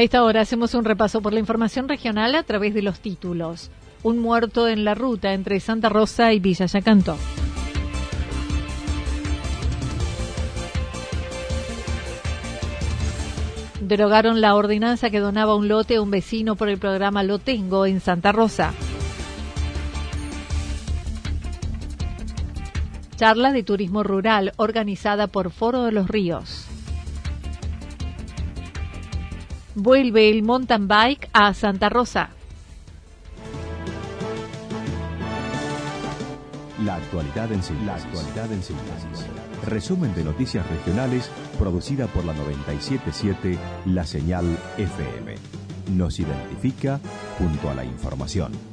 A esta hora hacemos un repaso por la información regional a través de los títulos. Un muerto en la ruta entre Santa Rosa y Villa Yacanto. Derogaron la ordenanza que donaba un lote a un vecino por el programa Lo Tengo en Santa Rosa. Charla de turismo rural organizada por Foro de los Ríos. Vuelve el mountain bike a Santa Rosa. La actualidad en síntesis. La actualidad en síntesis. Resumen de noticias regionales producida por la 977 La Señal FM. Nos identifica junto a la información.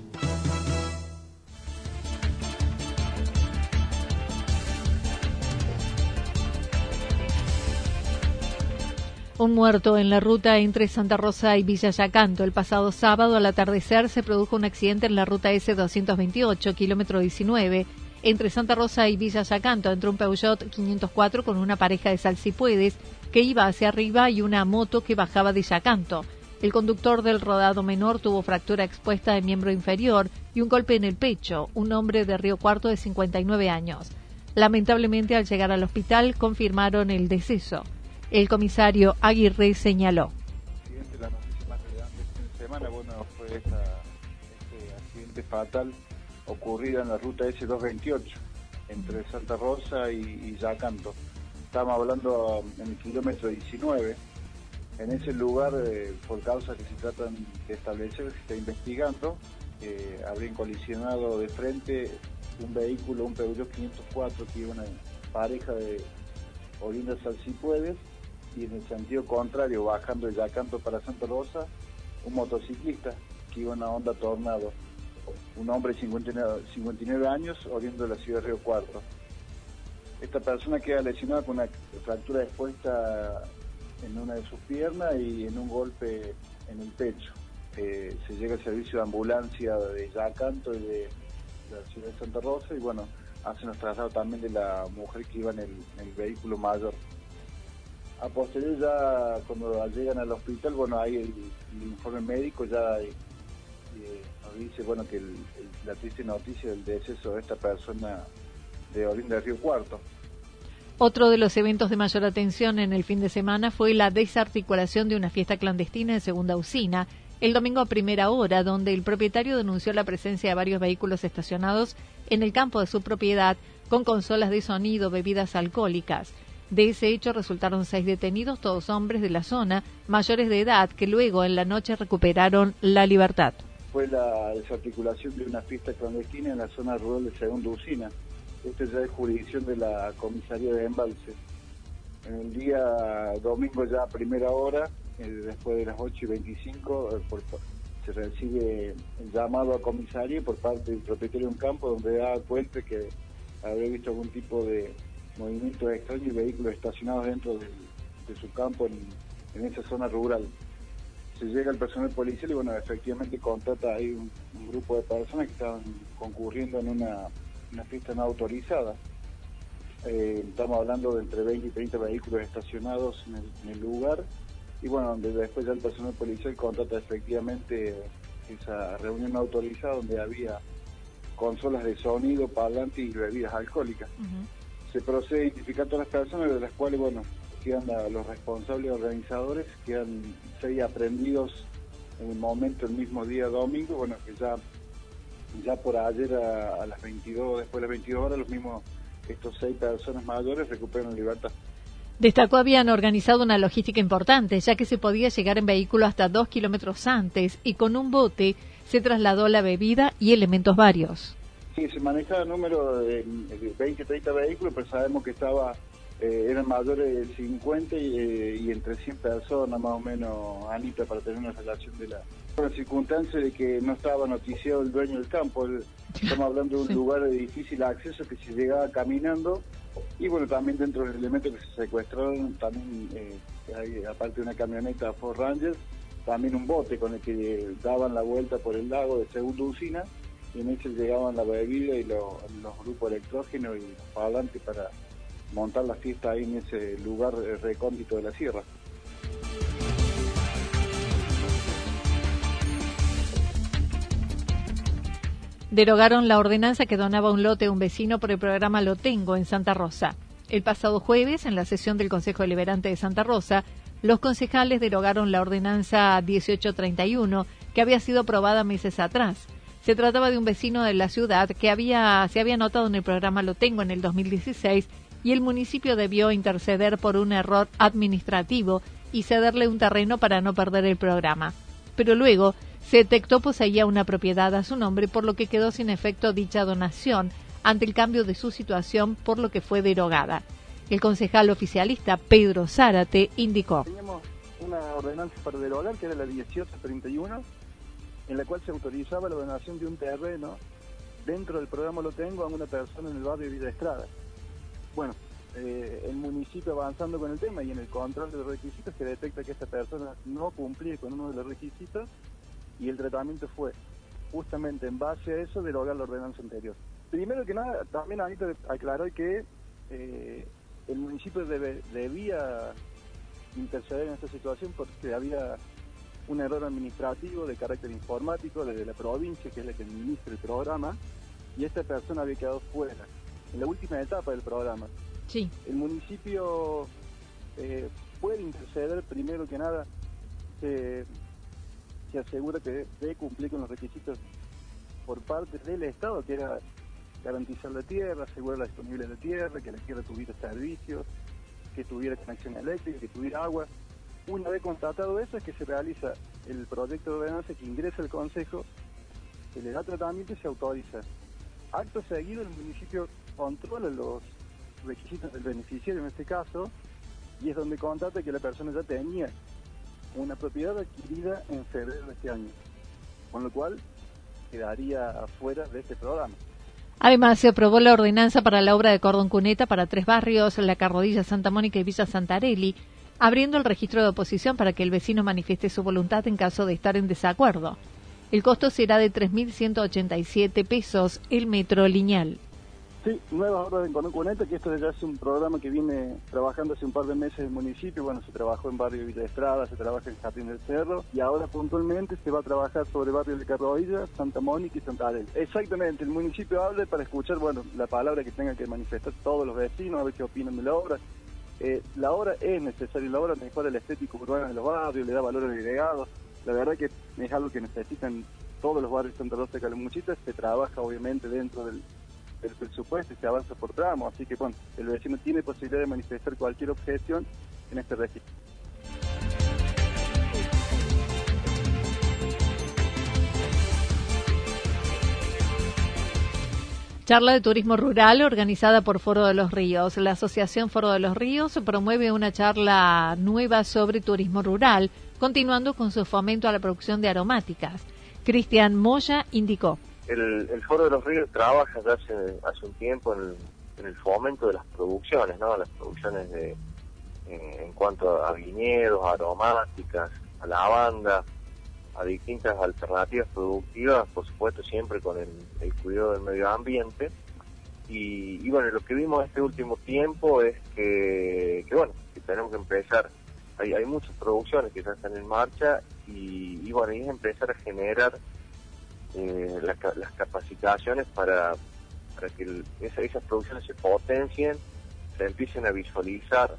Un muerto en la ruta entre Santa Rosa y Villa Yacanto. El pasado sábado al atardecer se produjo un accidente en la ruta S228, kilómetro 19, entre Santa Rosa y Villa Yacanto, entre un Peugeot 504 con una pareja de salsipuedes que iba hacia arriba y una moto que bajaba de Yacanto. El conductor del rodado menor tuvo fractura expuesta de miembro inferior y un golpe en el pecho, un hombre de Río Cuarto de 59 años. Lamentablemente, al llegar al hospital, confirmaron el deceso. El comisario Aguirre señaló. La noticia más relevante de semana, bueno, fue esta, este accidente fatal ocurrido en la ruta S228 entre Santa Rosa y, y Yacanto. Estamos hablando en el kilómetro 19. En ese lugar, eh, por causas que se tratan de establecer, se está investigando, eh, habrían colisionado de frente un vehículo, un Peugeot 504, que iba una pareja de oriundas Salsipuedes, y en el sentido contrario, bajando de Yacanto para Santa Rosa, un motociclista que iba en una Honda Tornado, un hombre de 59, 59 años, oriundo de la ciudad de Río Cuarto. Esta persona queda lesionada con una fractura expuesta en una de sus piernas y en un golpe en el pecho. Eh, se llega al servicio de ambulancia de Yacanto y de, la ciudad de Santa Rosa y bueno, hacen los traslados también de la mujer que iba en el vehículo mayor. A posterior ya cuando llegan al hospital, bueno, hay el, informe médico ya eh, nos dice, bueno, que la triste noticia del deceso de esta persona de Olinda de Río Cuarto. Otro de los eventos de mayor atención en el fin de semana fue la desarticulación de una fiesta clandestina en Segunda Usina, el domingo a primera hora, donde el propietario denunció la presencia de varios vehículos estacionados en el campo de su propiedad con consolas de sonido, bebidas alcohólicas. De ese hecho resultaron seis detenidos, todos hombres de la zona, mayores de edad, que luego en la noche recuperaron la libertad. Fue la desarticulación de una fiesta clandestina en la zona rural de Segunda Usina. Esta ya es jurisdicción de la comisaría de Embalse. En el día domingo ya a primera hora, eh, después de las 8 y 25, eh, por, se recibe el llamado a comisaría por parte del propietario de un campo donde da cuenta que habría visto algún tipo de movimientos extraños y vehículos estacionados dentro de su campo en, en, esa zona rural. Se llega el personal policial y bueno, efectivamente contrata ahí un, grupo de personas que estaban concurriendo en una, una fiesta no autorizada. Eh, estamos hablando de entre 20 y 30 vehículos estacionados en el, lugar y bueno, donde después ya el personal policial contrata efectivamente esa reunión autorizada donde había consolas de sonido, parlantes y bebidas alcohólicas. Se procede a identificar todas las personas, de las cuales, bueno, quedan los responsables organizadores, quedan seis aprendidos en el momento, el mismo día domingo, bueno, que ya, ya por ayer a, las 22, después de las 22 horas, los mismos, estos seis personas mayores recuperan libertad. Destacó habían organizado una logística importante, ya que se podía llegar en vehículo hasta dos kilómetros antes y con un bote se trasladó la bebida y elementos varios. Sí, se manejaba el número de 20, 30 vehículos, pero sabemos que estaba eh, eran mayores de 50 eh, y, entre 100 personas más o menos, Anita, para tener una relación de la... Por la circunstancia de que no estaba noticiado el dueño del campo, estamos hablando de un lugar de difícil acceso que se llegaba caminando y bueno, también dentro de los elementos que se secuestraron, también eh, hay, aparte de una camioneta Ford Ranger, también un bote con el que daban la vuelta por el lago de segunda usina y en ese llegaban la bebida y los grupos electrógenos y los parlantes para montar la fiesta ahí en ese lugar eh, recóndito de la sierra. Derogaron la ordenanza que donaba un lote a un vecino por el programa Lo Tengo en Santa Rosa. El pasado jueves, en la sesión del Consejo Deliberante de Santa Rosa, los concejales derogaron la ordenanza 1831 que había sido aprobada meses atrás. Se trataba de un vecino de la ciudad que había, se había anotado en el programa Lo Tengo en el 2016 y el municipio debió interceder por un error administrativo y cederle un terreno para no perder el programa. Pero luego se detectó poseía una propiedad a su nombre, por lo que quedó sin efecto dicha donación ante el cambio de su situación, por lo que fue derogada. El concejal oficialista Pedro Zárate indicó. Teníamos una ordenanza para derogar, que era la 1831, en la cual se autorizaba la donación de un terreno dentro del programa Lo Tengo a una persona en el barrio Vida Estrada bueno, eh, el municipio avanzando con el tema y en el control de los requisitos se detecta que esta persona no cumplía con uno de los requisitos y el tratamiento fue justamente en base a eso derogar la ordenanza anterior. Primero que nada, también Anita aclaró que eh, el municipio debía interceder en esta situación porque había un error administrativo de carácter informático desde la provincia, que es la que administra el programa, y esta persona había quedado fuera en la última etapa del programa. Sí. El municipio eh, puede interceder, primero que nada, se, asegura que debe cumplir con los requisitos por parte del Estado, que era garantizar la tierra, asegurar la disponibilidad de la tierra, que la tierra tuviera servicios, que tuviera conexión eléctrica, que tuviera agua. Una vez constatado eso es que se realiza el proyecto de ordenanza que ingresa al Consejo, se le da tratamiento y se autoriza. Acto seguido el municipio controla los requisitos del beneficiario en este caso y es donde contate que la persona ya tenía una propiedad adquirida en febrero de este año, con lo cual quedaría fuera de este programa. Además, se aprobó la ordenanza para la obra de cordón cuneta para tres barrios, La Carrodilla, Santa Mónica y Villa Santarelli, abriendo el registro de oposición para que el vecino manifieste su voluntad en caso de estar en desacuerdo. El costo será de 3.187 pesos el metro lineal. Sí, nuevas obras en Cuneta, que esto ya es un programa que viene trabajando hace un par de meses en el municipio. Bueno, se trabajó en Barrio Villa Estrada, se trabaja en Jardín del Cerro y ahora puntualmente se va a trabajar sobre Barrio de Carroilla, Santa Mónica y Santa Adel. Exactamente, el municipio habla para escuchar, bueno, la palabra que tengan que manifestar todos los vecinos, a ver qué opinan de la obra. Eh, la obra es necesaria, la obra mejora el estético urbano de los barrios, le da valor agregado. La verdad que es algo que necesitan todos los barrios de Santa Rosa de Calamuchita, se trabaja obviamente dentro del el presupuesto y se avanza por tramo, así que bueno, el vecino tiene posibilidad de manifestar cualquier objeción en este registro. Charla de turismo rural organizada por Foro de los Ríos. La Asociación Foro de los Ríos promueve una charla nueva sobre turismo rural, continuando con su fomento a la producción de aromáticas. Cristian Moya indicó el, Foro de los Ríos trabaja ya hace, hace un tiempo en el, fomento de las producciones, ¿no? Las producciones de en, cuanto a viñedos, aromáticas, a lavanda, a distintas alternativas productivas, por supuesto siempre con el, cuidado del medio ambiente. Y, bueno, lo que vimos este último tiempo es que, bueno, que tenemos que empezar, hay, hay muchas producciones que ya están en marcha y, y bueno, y es empezar a generar eh, las capacitaciones para, para que esas producciones se potencien, se empiecen a visualizar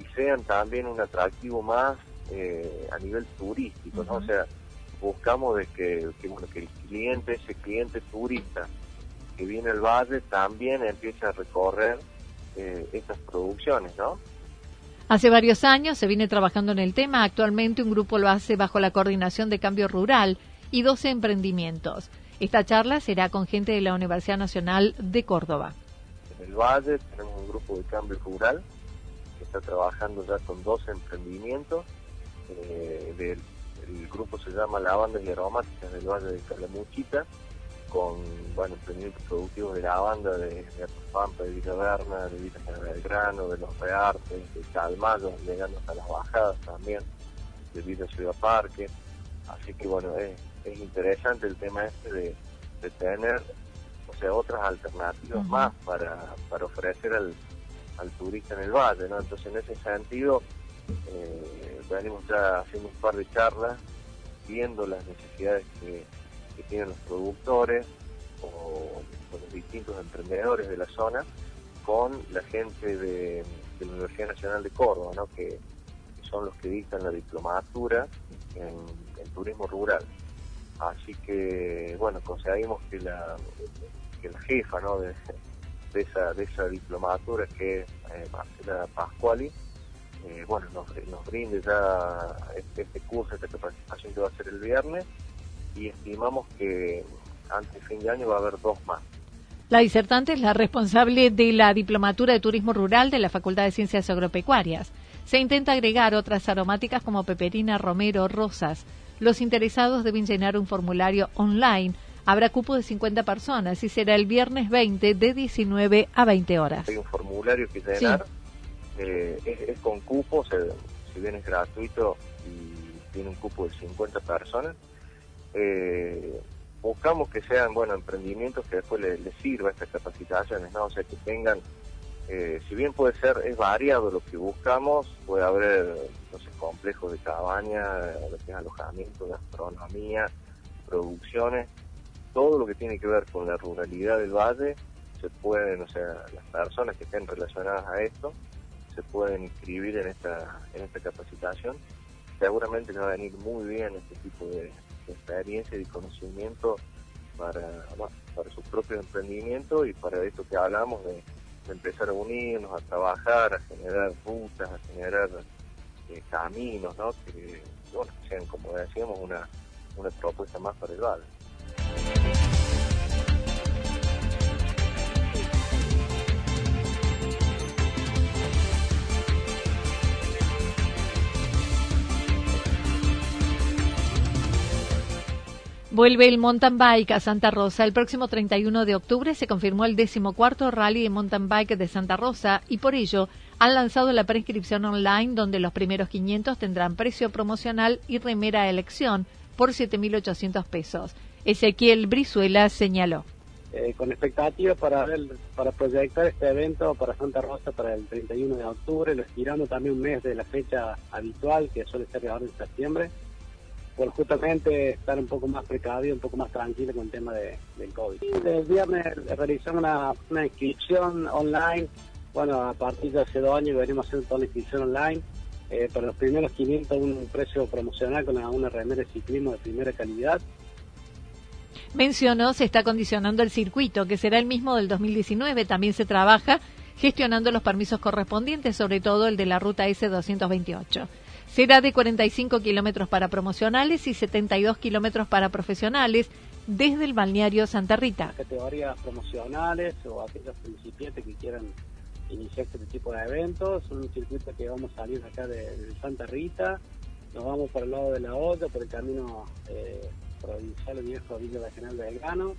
y sean también un atractivo más eh, a nivel turístico, ¿no? O sea, buscamos de que, bueno, que el cliente, ese cliente turista que viene al valle también empiece a recorrer eh, estas producciones, ¿no? Hace varios años se viene trabajando en el tema. Actualmente un grupo lo hace bajo la coordinación de Cambio Rural y 12 emprendimientos. Esta charla será con gente de la Universidad Nacional de Córdoba. En el Valle tenemos un grupo de Cambio Rural que está trabajando ya con 12 emprendimientos. Eh, el grupo se llama Lavandas y Aromáticas del Valle de Calamuchita con bueno, emprendimientos productivos de la banda, de, de Pampa, de Villa Berna, de Villa Belgrano, de Los Reartes, de Calmayo, llegando hasta las bajadas también, de Villa Ciudad Parque. Así que bueno, es, es interesante el tema este de, tener o sea, otras alternativas más para, para ofrecer al, al turista en el valle, ¿no? Entonces en ese sentido eh, venimos ya haciendo un par de charlas, viendo las necesidades que tienen los productores o, los distintos emprendedores de la zona con la gente de, la Universidad Nacional de Córdoba, ¿no? que, son los que dictan la diplomatura en, turismo rural. Así que, bueno, conseguimos que la, que la jefa ¿no? de, esa, de esa diplomatura, que es eh, Marcela Pascuali, eh, bueno, nos, nos brinde ya este, este curso, esta capacitación que va a ser el viernes, y estimamos que antes de fin de año va a haber dos más. La disertante es la responsable de la Diplomatura de Turismo Rural de la Facultad de Ciencias Agropecuarias. Se intenta agregar otras aromáticas como peperina, romero, rosas. Los interesados deben llenar un formulario online. Habrá cupo de 50 personas y será el viernes 20 de 19 a 20 horas. Hay un formulario que llenar, eh, es, con cupo, si bien es gratuito y tiene un cupo de 50 personas eh, buscamos que sean bueno emprendimientos que después les, sirva estas capacitaciones, ¿no? O sea, que tengan, eh, si bien puede ser, es variado lo que buscamos, puede haber, no complejos de cabaña, alojamiento, gastronomía, producciones, todo lo que tiene que ver con la ruralidad del valle, se pueden, o sea, las personas que estén relacionadas a esto, se pueden inscribir en esta, en esta capacitación. Seguramente les va a venir muy bien este tipo de, experiencia y conocimiento para, para su propio emprendimiento y para esto que hablamos de, empezar a unirnos, a trabajar, a generar rutas, a generar eh, caminos, ¿no? que, bueno, sean, como decíamos, una, una propuesta más para el valle. Vuelve el mountain bike a Santa Rosa. El próximo 31 de octubre se confirmó el decimocuarto rally de mountain bike de Santa Rosa y por ello han lanzado la prescripción online donde los primeros 500 tendrán precio promocional y remera a elección por 7.800 pesos. Ezequiel Brizuela señaló. Eh, con expectativas para, proyectar este evento para Santa Rosa para el 31 de octubre, lo estiramos también un mes de la fecha habitual que suele ser ahora en septiembre por justamente estar un poco más precavido, un poco más tranquilo con el tema de, del COVID. El viernes realizamos una, inscripción online, bueno, a partir de hace dos años venimos haciendo toda la inscripción online, eh, para los primeros 500 un precio promocional con una remera de ciclismo de primera calidad. Mencionó, se está condicionando el circuito, que será el mismo del 2019, también se trabaja gestionando los permisos correspondientes, sobre todo el de la ruta S228. Será de 45 kilómetros para promocionales y 72 kilómetros para profesionales desde el balneario Santa Rita. Categorías promocionales o aquellos principiantes que quieran iniciar este tipo de eventos, un circuito que vamos a salir acá de, Santa Rita, nos vamos por el lado de la olla, por el camino eh, provincial viejo Villa de Belgrano,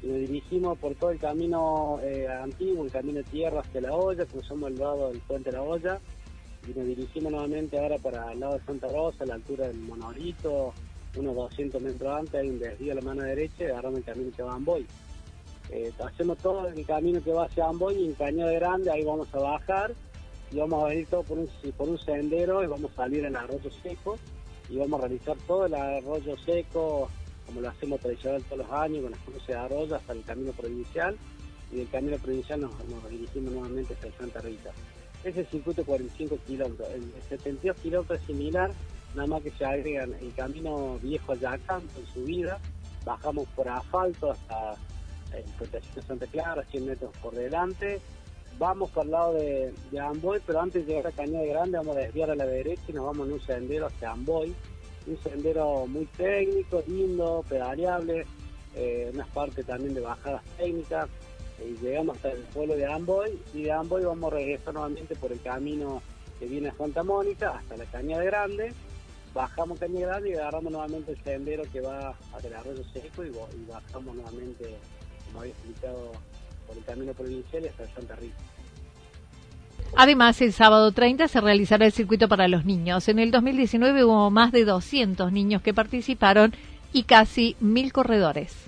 y nos dirigimos por todo el camino eh, antiguo, el camino de tierra hacia la olla, cruzamos el lado del puente de la olla, y nos dirigimos nuevamente ahora para el lado de Santa Rosa, a la altura del Monolito, unos 200 metros antes, hay un desvío la mano derecha y agarramos el camino que va a Amboy. Hacemos todo el camino que va hacia Amboy y en Cañada Grande, ahí vamos a bajar y vamos a venir todo por un, sendero y vamos a salir en arroyo seco y vamos a realizar todo el arroyo seco como lo hacemos tradicional todos los años, con las cruces de arroyo hasta el camino provincial, y del camino provincial nos, dirigimos nuevamente hasta Santa Rita. Ese circuito 45 kilómetros, el 72 kilómetros es similar, nada más que se agregan el camino viejo Yacán en subida, bajamos por asfalto hasta el Puertecito Santa Clara, 100 metros por delante, vamos por el lado de, Amboy, pero antes de llegar a Cañada Grande vamos a desviar a la derecha y nos vamos en un sendero hacia Amboy, un sendero muy técnico, lindo, pedaleable, eh, unas partes también de bajadas técnicas, y llegamos hasta el pueblo de Amboy, y de Amboy vamos a regresar nuevamente por el camino que viene a Santa Mónica hasta la Cañada Grande, bajamos Cañada Grande y agarramos nuevamente el sendero que va hacia el arroyo seco y, y bajamos nuevamente, como había explicado, por el camino provincial y hasta Santa Rita. Además, el sábado 30 se realizará el circuito para los niños. En el 2019 hubo más de 200 niños que participaron y casi mil corredores.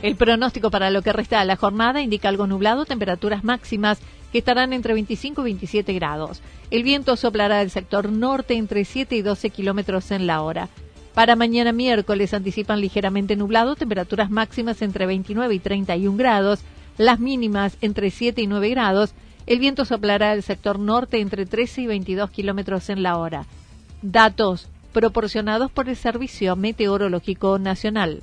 El pronóstico para lo que resta de la jornada indica algo nublado, temperaturas máximas que estarán entre 25 y 27 grados. El viento soplará del sector norte entre 7 y 12 kilómetros en la hora. Para mañana miércoles anticipan ligeramente nublado, temperaturas máximas entre 29 y 31 grados, las mínimas entre 7 y 9 grados. El viento soplará del sector norte entre 13 y 22 kilómetros en la hora. Datos proporcionados por el Servicio Meteorológico Nacional.